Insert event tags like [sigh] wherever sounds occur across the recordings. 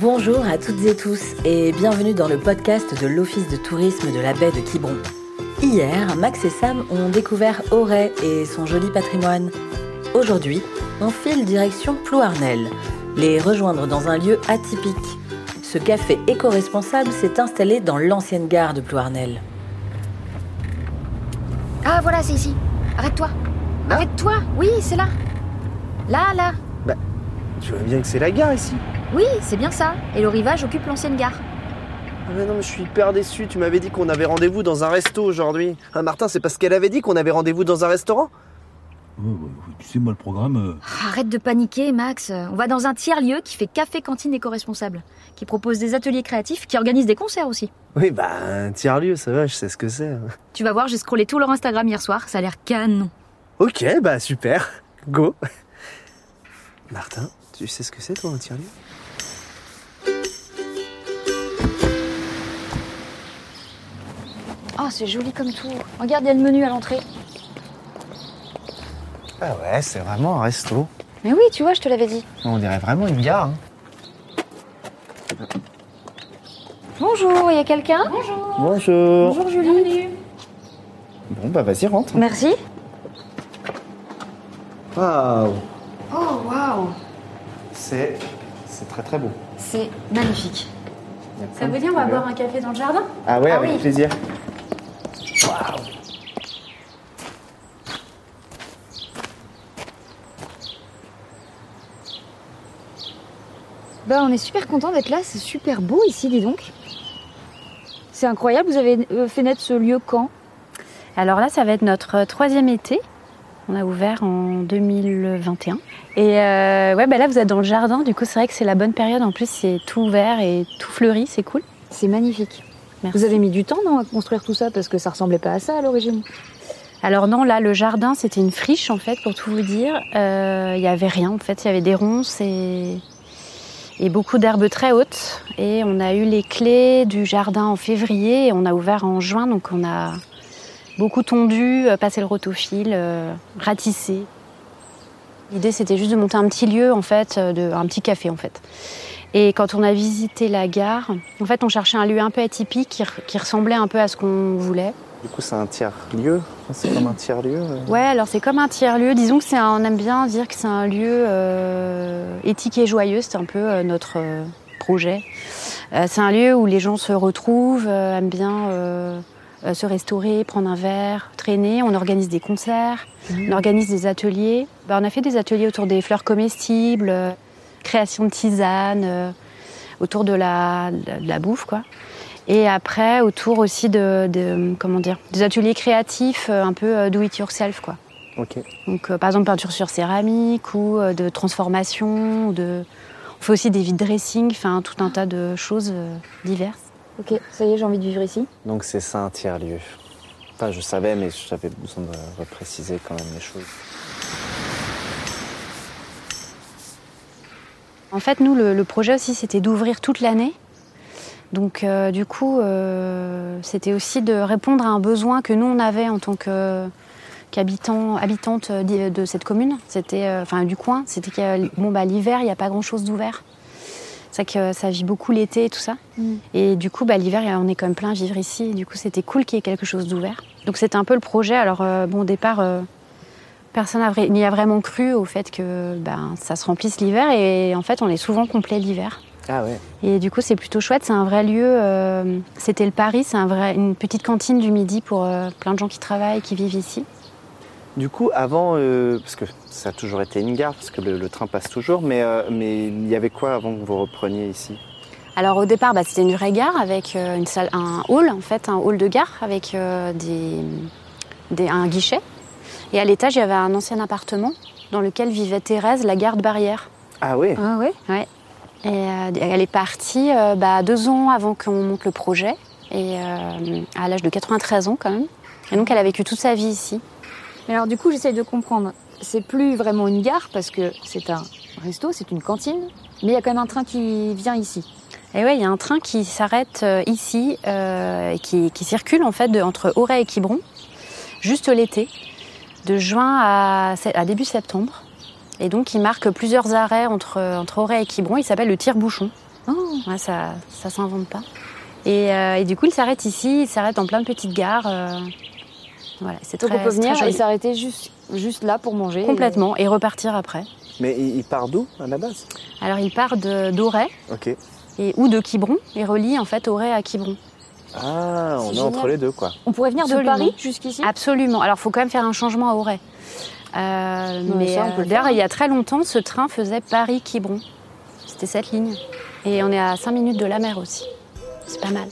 Bonjour à toutes et tous et bienvenue dans le podcast de l'Office de tourisme de la baie de Quiberon. Hier, Max et Sam ont découvert Auray et son joli patrimoine. Aujourd'hui, on file direction Plouarnel, les rejoindre dans un lieu atypique. Ce café éco-responsable s'est installé dans l'ancienne gare de Plouarnel. Ah voilà, c'est ici. Arrête-toi. Arrête-toi. Oui, c'est là. Là, là. Tu vois bien que c'est la gare ici. Oui, c'est bien ça. Et le rivage occupe l'ancienne gare. Ah mais non, mais je suis hyper déçu. Tu m'avais dit qu'on avait rendez-vous dans un resto aujourd'hui. Ah Martin, c'est parce qu'elle avait dit qu'on avait rendez-vous dans un restaurant Ouais, ouais, ouais, tu sais, moi, le programme. euh, Arrête de paniquer, Max. On va dans un tiers-lieu qui fait café-cantine éco-responsable, qui propose des ateliers créatifs, qui organise des concerts aussi. Oui, bah, un tiers-lieu, ça va, je sais ce que c'est. Tu vas voir, j'ai scrollé tout leur Instagram hier soir, ça a l'air canon. Ok, bah super. Go. Martin, tu sais ce que c'est toi un tiers-lieu? Oh, c'est joli comme tout. Regarde, il y a le menu à l'entrée. Ah ouais, c'est vraiment un resto. Mais oui, tu vois, je te l'avais dit. On dirait vraiment une gare. hein. Bonjour, il y a quelqu'un? Bonjour. Bonjour. Bonjour, Julie. Bon, bah vas-y, rentre. Merci. Waouh. Oh, waouh. C'est... C'est très très beau. C'est magnifique. Ça de dit on va boire un café dans le jardin? Ah ouais, Ah avec oui. plaisir. Bah, on est super content d'être là, c'est super beau ici, dis donc. C'est incroyable, vous avez euh, fait naître ce lieu quand? Alors là, ça va être notre troisième été. On a ouvert en 2021. Et euh, ouais, bah là, vous êtes dans le jardin. Du coup, c'est vrai que c'est la bonne période. En plus, c'est tout ouvert et tout fleuri. C'est cool. C'est magnifique. Merci. Vous avez mis du temps, non, à construire tout ça Parce que ça ressemblait pas à ça à l'origine. Alors non, là, le jardin, c'était une friche, en fait, pour tout vous dire. Euh, Il y avait rien, en fait. Il y avait des ronces et, et beaucoup d'herbes très hautes. Et on a eu les clés du jardin en février et on a ouvert en juin. Donc, on a beaucoup tondu, euh, passé le rotofil, euh, ratissé. L'idée, c'était juste de monter un petit lieu, en fait, de, un petit café, en fait. Et quand on a visité la gare, en fait, on cherchait un lieu un peu atypique qui, re- qui ressemblait un peu à ce qu'on voulait. Du coup, c'est un tiers-lieu. C'est comme un tiers-lieu. Ouais, alors c'est comme un tiers-lieu. Disons que c'est on aime bien dire que c'est un lieu euh, éthique et joyeux. C'est un peu euh, notre euh, projet. Euh, c'est un lieu où les gens se retrouvent, aiment bien se restaurer, prendre un verre, traîner. On organise des concerts, on organise des ateliers. Bah, on a fait des ateliers autour des fleurs comestibles, création de tisanes, euh, autour de la, de la bouffe, quoi. Et après, autour aussi de, de- comment dire, des ateliers créatifs, euh, un peu euh, do it yourself, quoi. Ok. Donc, euh, par exemple, peinture sur céramique ou euh, de transformation. Ou de... On fait aussi des vide dressing, enfin tout un tas de choses euh, diverses. Ok, ça y est, j'ai envie de vivre ici. Donc c'est ça un tiers-lieu. Enfin, je savais, mais j'avais besoin de repréciser quand même les choses. En fait, nous, le, le projet aussi, c'était d'ouvrir toute l'année. Donc, euh, du coup, euh, c'était aussi de répondre à un besoin que nous, on avait en tant que qu'habitants, habitantes d'y- de cette commune, c'était, euh, enfin, du coin. C'était que, bon, bah, l'hiver, il n'y a pas grand-chose d'ouvert. C'est vrai que ça vit beaucoup l'été et tout ça. Mm. Et du coup, bah, l'hiver, on est quand même plein à vivre ici. Et du coup, c'était cool qu'il y ait quelque chose d'ouvert. Donc, c'était un peu le projet. Alors, euh, bon, au départ, euh, personne n'y a vraiment cru au fait que ben, ça se remplisse l'hiver. Et en fait, on est souvent complet l'hiver. Ah ouais. Et du coup, c'est plutôt chouette. C'est un vrai lieu. euh, C'était le Paris. C'est un vrai, une petite cantine du midi pour euh, plein de gens qui travaillent, qui vivent ici. Du coup, avant, euh, parce que ça a toujours été une gare, parce que le, le train passe toujours, mais mais il y avait quoi avant que vous repreniez ici? Alors au départ, bah, c'était une vraie gare avec une salle, un hall en fait, un hall de gare avec des, des- un guichet. Et à l'étage, il y avait un ancien appartement dans lequel vivait Thérèse, la garde barrière. Ah oui. Ah ouais Ouais. Et euh, elle est partie euh, bah, deux ans avant qu'on monte le projet, et euh, à l'âge de 93 ans quand même. Et donc elle a vécu toute sa vie ici. Mais alors, du coup, j'essaye de comprendre. C'est plus vraiment une gare parce que c'est un resto, c'est une cantine, mais il y a quand même un train qui vient ici. Et ouais, il y a un train qui s'arrête euh, ici, euh, et qui, qui circule en fait de- entre Auray et Quiberon, juste l'été, de juin à, à début septembre. Et donc, il marque plusieurs arrêts entre, entre Auray et Quiberon. Il s'appelle le tire-bouchon. Oh Ouais, ça, ça s'invente pas. Et, euh, et du coup, il s'arrête ici, il s'arrête dans plein de petites gares. euh, voilà, c'est Donc très, on peut venir et s'arrêter juste, juste là pour manger. complètement et repartir après. Mais il, part d'où à la base? Alors, il part de- d'Auray Ok. et ou de Quiberon et relie en fait Auray à Quiberon. Ah, on est, entre les deux, quoi. On pourrait venir Absolument. de Paris jusqu'ici Absolument. Alors, il faut quand même faire un changement à Auray. Euh, Non, mais euh, d'ailleurs, il y a très longtemps, ce train faisait Paris-Quiberon. C'était cette ligne. Et on est à 5 minutes de la mer aussi. C'est pas mal.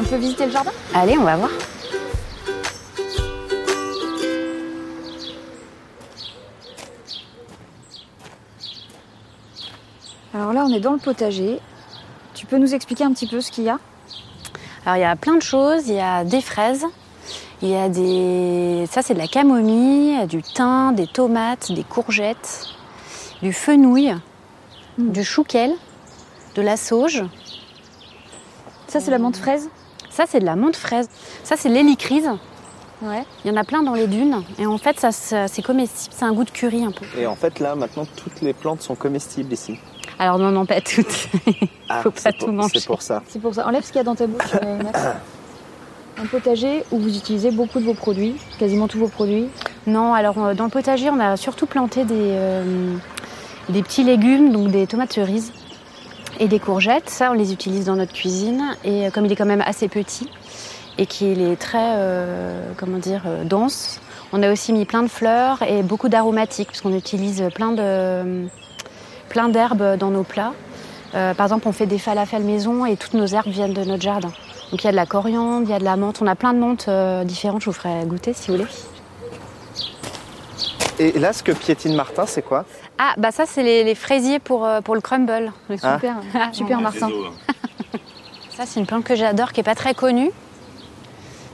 On peut visiter le jardin? Allez, on va voir. Alors là, on est dans le potager. Tu peux nous expliquer un petit peu ce qu'il y a? Alors il y a plein de choses, il y a des fraises, il y a des... Ça c'est de la camomille, il y a du thym, des tomates, des courgettes, du fenouil, Mm. du chouquel, de la sauge. Ça, c'est la menthe fraise? Ça c'est de la menthe fraise. Ça c'est de l'hélicryse. Ouais. Il y en a plein dans les dunes. Et en fait ça, ça- c'est comestible, c'est un goût de curry un peu. Et en fait, là, maintenant, toutes les plantes sont comestibles ici. Alors non, non, pas toutes. Ah, Faut pas tout pour- manger. C'est pour ça. C'est pour ça. Enlève ce qu'il y a dans ta bouche, euh, Max. Un potager où vous utilisez beaucoup de vos produits, quasiment tous vos produits. Non, alors euh, dans le potager, on a surtout planté des, euh, des petits légumes, donc des tomates cerises et des courgettes. Ça, on les utilise dans notre cuisine. Et comme il est quand même assez petit et qu'il est très, euh, comment dire, euh, dense, on a aussi mis plein de fleurs et beaucoup d'aromatiques, puisqu'on utilise plein de plein d'herbes dans nos plats. Euh, par exemple, on fait des falafels maison et toutes nos herbes viennent de notre jardin. Donc il y a de la coriandre, il y a de la menthe. On a plein de menthes euh, différentes. Je vous ferai goûter si vous voulez. Et là, ce que piétine Martin, c'est quoi? Ah, bah ça, c'est les, les fraisiers pour, euh, pour le crumble. Ah. Super, [laughs] super Martin. [laughs] Ça, c'est une plante que j'adore, qui est pas très connue.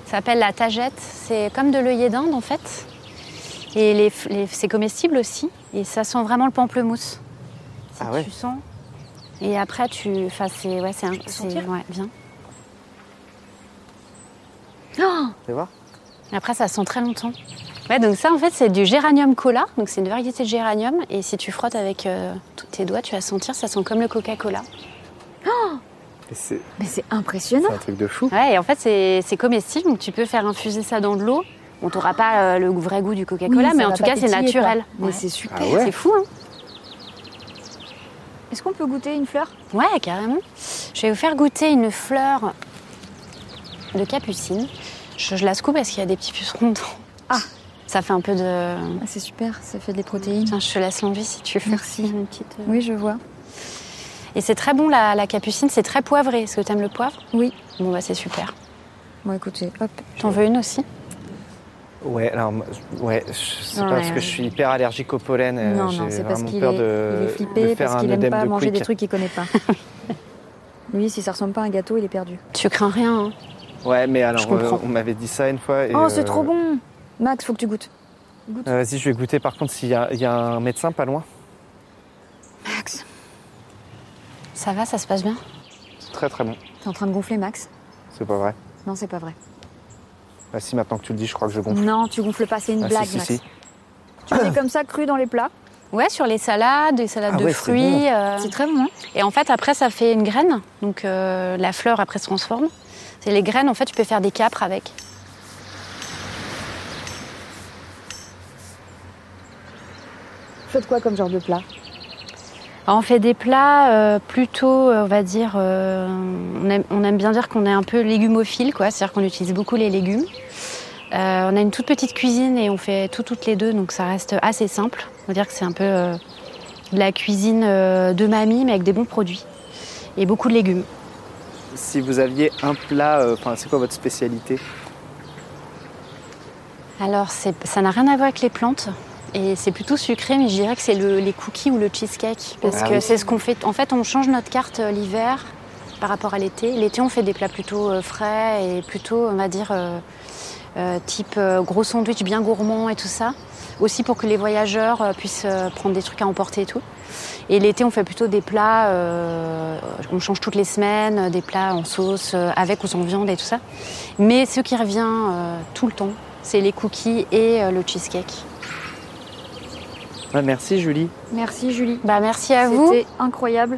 Ça s'appelle la tagette. C'est comme de l'œillet d'Inde, en fait. Et les, les- c'est comestible aussi. Et ça sent vraiment le pamplemousse. Ah ouais. Tu sens. Et après, tu. Enfin, c'est. Ouais, c'est un. Ouais, viens. Oh Tu voir Et après, ça sent très longtemps. Ouais, donc ça, en fait, c'est du géranium cola. Donc, c'est une variété de géranium. Et si tu frottes avec euh, tous tes doigts, tu vas sentir, ça sent comme le Coca-Cola. C'est Mais c'est impressionnant. c'est un truc de fou. Ouais, et en fait, c'est c'est comestible, donc tu peux faire infuser ça dans de l'eau. On t'aura pas euh, le vrai goût du Coca-Cola, Oui, mais en tout cas, c'est naturel. Mais c'est super. Ah ouais C'est fou, hein Est-ce qu'on peut goûter une fleur? Ouais, carrément. Je vais vous faire goûter une fleur de capucine. Je, je la secoue parce qu'il y a des petits pucerons dedans. Ah. Ça fait un peu de... Ah, C'est super, ça fait des protéines. Tiens, je te laisse l'envie si tu veux. Merci. [laughs] Une petite, euh, Oui, je vois. Et c'est très bon, la, la capucine, c'est très poivré. Est-ce que tu aimes le poivre? Oui. Bon, bah c'est super. Bon, écoutez, hop. T'en veux une aussi? Ouais, alors, ouais, je sais Non, pas mais, parce que je suis hyper allergique au pollen. euh, non, non, c'est parce qu'il est, il de, est flippé, faire parce qu'il aime pas de manger des trucs qu'il connaît pas. [laughs] Lui, si ça ressemble pas à un gâteau, il est perdu. Tu crains rien, hein Ouais, mais alors, Je comprends. euh, on m'avait dit ça une fois. et, oh, c'est euh, trop bon Max, faut que tu goûtes. Goûte. euh, Vas-y, je vais goûter. Par contre, s'il y, y a un médecin pas loin, Max, Ça va, ça se passe bien? C'est très très bon. t'es en train de gonfler, Max? C'est pas vrai. Non, c'est pas vrai. Bah, si maintenant que tu le dis, je crois que je gonfle. Non, tu gonfles pas, c'est une Ah, blague, si, si, Max. si. Tu mets comme ça cru dans les plats. Ouais, sur les salades, des salades Ah de ouais, c'est fruits. euh, C'est très bon, hein Et en fait, après, ça fait une graine. Donc, euh, la fleur, après, se transforme. C'est les graines, en fait, tu peux faire des capres avec. Faites quoi comme genre de plat? Alors, on fait des plats euh, plutôt, euh, on va dire, euh, on, aime, on aime bien dire qu'on est un peu légumophile, quoi. C'est-à-dire qu'on utilise beaucoup les légumes. Euh, on a une toute petite cuisine et on fait tout toutes les deux, donc ça reste assez simple. On va dire que c'est un peu de la cuisine de mamie, mais avec des bons produits. Et beaucoup de légumes. Si vous aviez un plat, enfin, c'est quoi votre spécialité? Alors, ça n'a rien à voir avec les plantes. Et c'est plutôt sucré, mais je dirais que c'est le- les cookies ou le cheesecake. Parce Ah que oui. c'est ce qu'on fait. En fait, on change notre carte euh, l'hiver par rapport à l'été. L'été, on fait des plats plutôt euh, frais et plutôt, on va dire, euh, type gros sandwich bien gourmand et tout ça. Aussi pour que les voyageurs puissent prendre des trucs à emporter et tout. Et l'été, on fait plutôt des plats, euh, on change toutes les semaines, des plats en sauce, avec ou sans viande et tout ça. Mais ce qui revient euh, tout le temps, c'est les cookies et le cheesecake. Ouais, merci Julie. Merci Julie. Bah, merci à vous. C'était incroyable.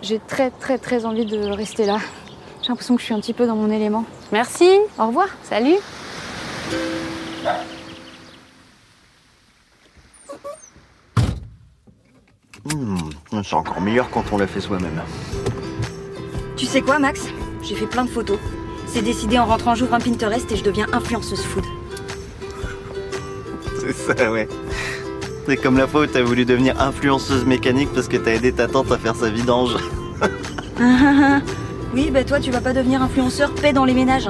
J'ai très très très envie de rester là. J'ai l'impression que je suis un petit peu dans mon élément. Merci. Au revoir. Salut. Hmm, c'est encore meilleur quand on l'a fait soi-même. Tu sais quoi, Max? J'ai fait plein de photos. C'est décidé en rentrant, j'ouvre un Pinterest et je deviens influenceuse food. C'est ça, ouais. C'est comme la fois où t'as voulu devenir influenceuse mécanique parce que t'as aidé ta tante à faire sa vidange. [laughs] oui, bah toi, tu vas pas devenir influenceur paix dans les ménages.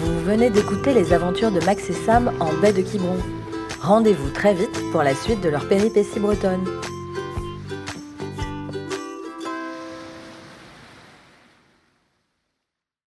Vous venez d'écouter les aventures de Max et Sam en baie de Quiberon. Rendez-vous très vite pour la suite de leur péripétie bretonne.